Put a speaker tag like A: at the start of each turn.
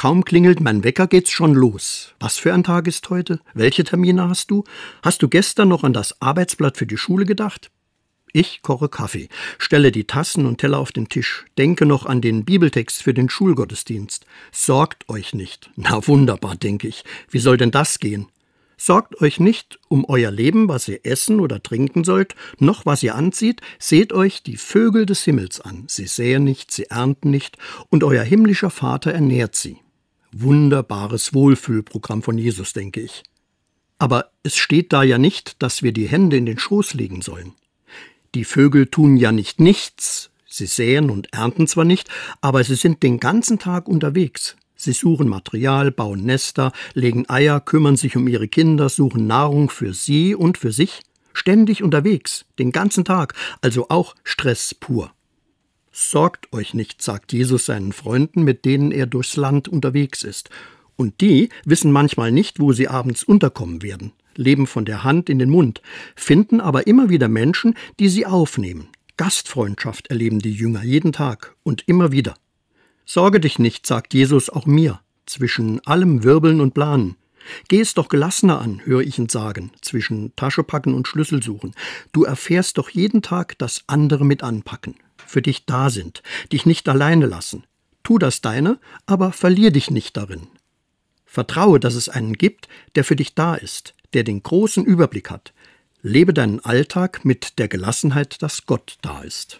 A: Kaum klingelt mein Wecker, geht's schon los. Was für ein Tag ist heute? Welche Termine hast du? Hast du gestern noch an das Arbeitsblatt für die Schule gedacht? Ich koche Kaffee, stelle die Tassen und Teller auf den Tisch, denke noch an den Bibeltext für den Schulgottesdienst. Sorgt euch nicht. Na wunderbar, denke ich. Wie soll denn das gehen? Sorgt euch nicht um euer Leben, was ihr essen oder trinken sollt, noch was ihr anzieht, seht euch die Vögel des Himmels an. Sie säen nicht, sie ernten nicht, und euer himmlischer Vater ernährt sie. Wunderbares Wohlfühlprogramm von Jesus, denke ich. Aber es steht da ja nicht, dass wir die Hände in den Schoß legen sollen. Die Vögel tun ja nicht nichts, sie säen und ernten zwar nicht, aber sie sind den ganzen Tag unterwegs. Sie suchen Material, bauen Nester, legen Eier, kümmern sich um ihre Kinder, suchen Nahrung für sie und für sich, ständig unterwegs, den ganzen Tag, also auch Stress pur. Sorgt euch nicht, sagt Jesus seinen Freunden, mit denen er durchs Land unterwegs ist. Und die wissen manchmal nicht, wo sie abends unterkommen werden, leben von der Hand in den Mund, finden aber immer wieder Menschen, die sie aufnehmen. Gastfreundschaft erleben die Jünger jeden Tag und immer wieder. Sorge dich nicht, sagt Jesus auch mir, zwischen allem Wirbeln und Planen. Geh es doch gelassener an, höre ich ihn sagen, zwischen Taschepacken und Schlüsselsuchen. Du erfährst doch jeden Tag, dass andere mit anpacken, für dich da sind, dich nicht alleine lassen. Tu das Deine, aber verlier dich nicht darin. Vertraue, dass es einen gibt, der für dich da ist, der den großen Überblick hat. Lebe deinen Alltag mit der Gelassenheit, dass Gott da ist.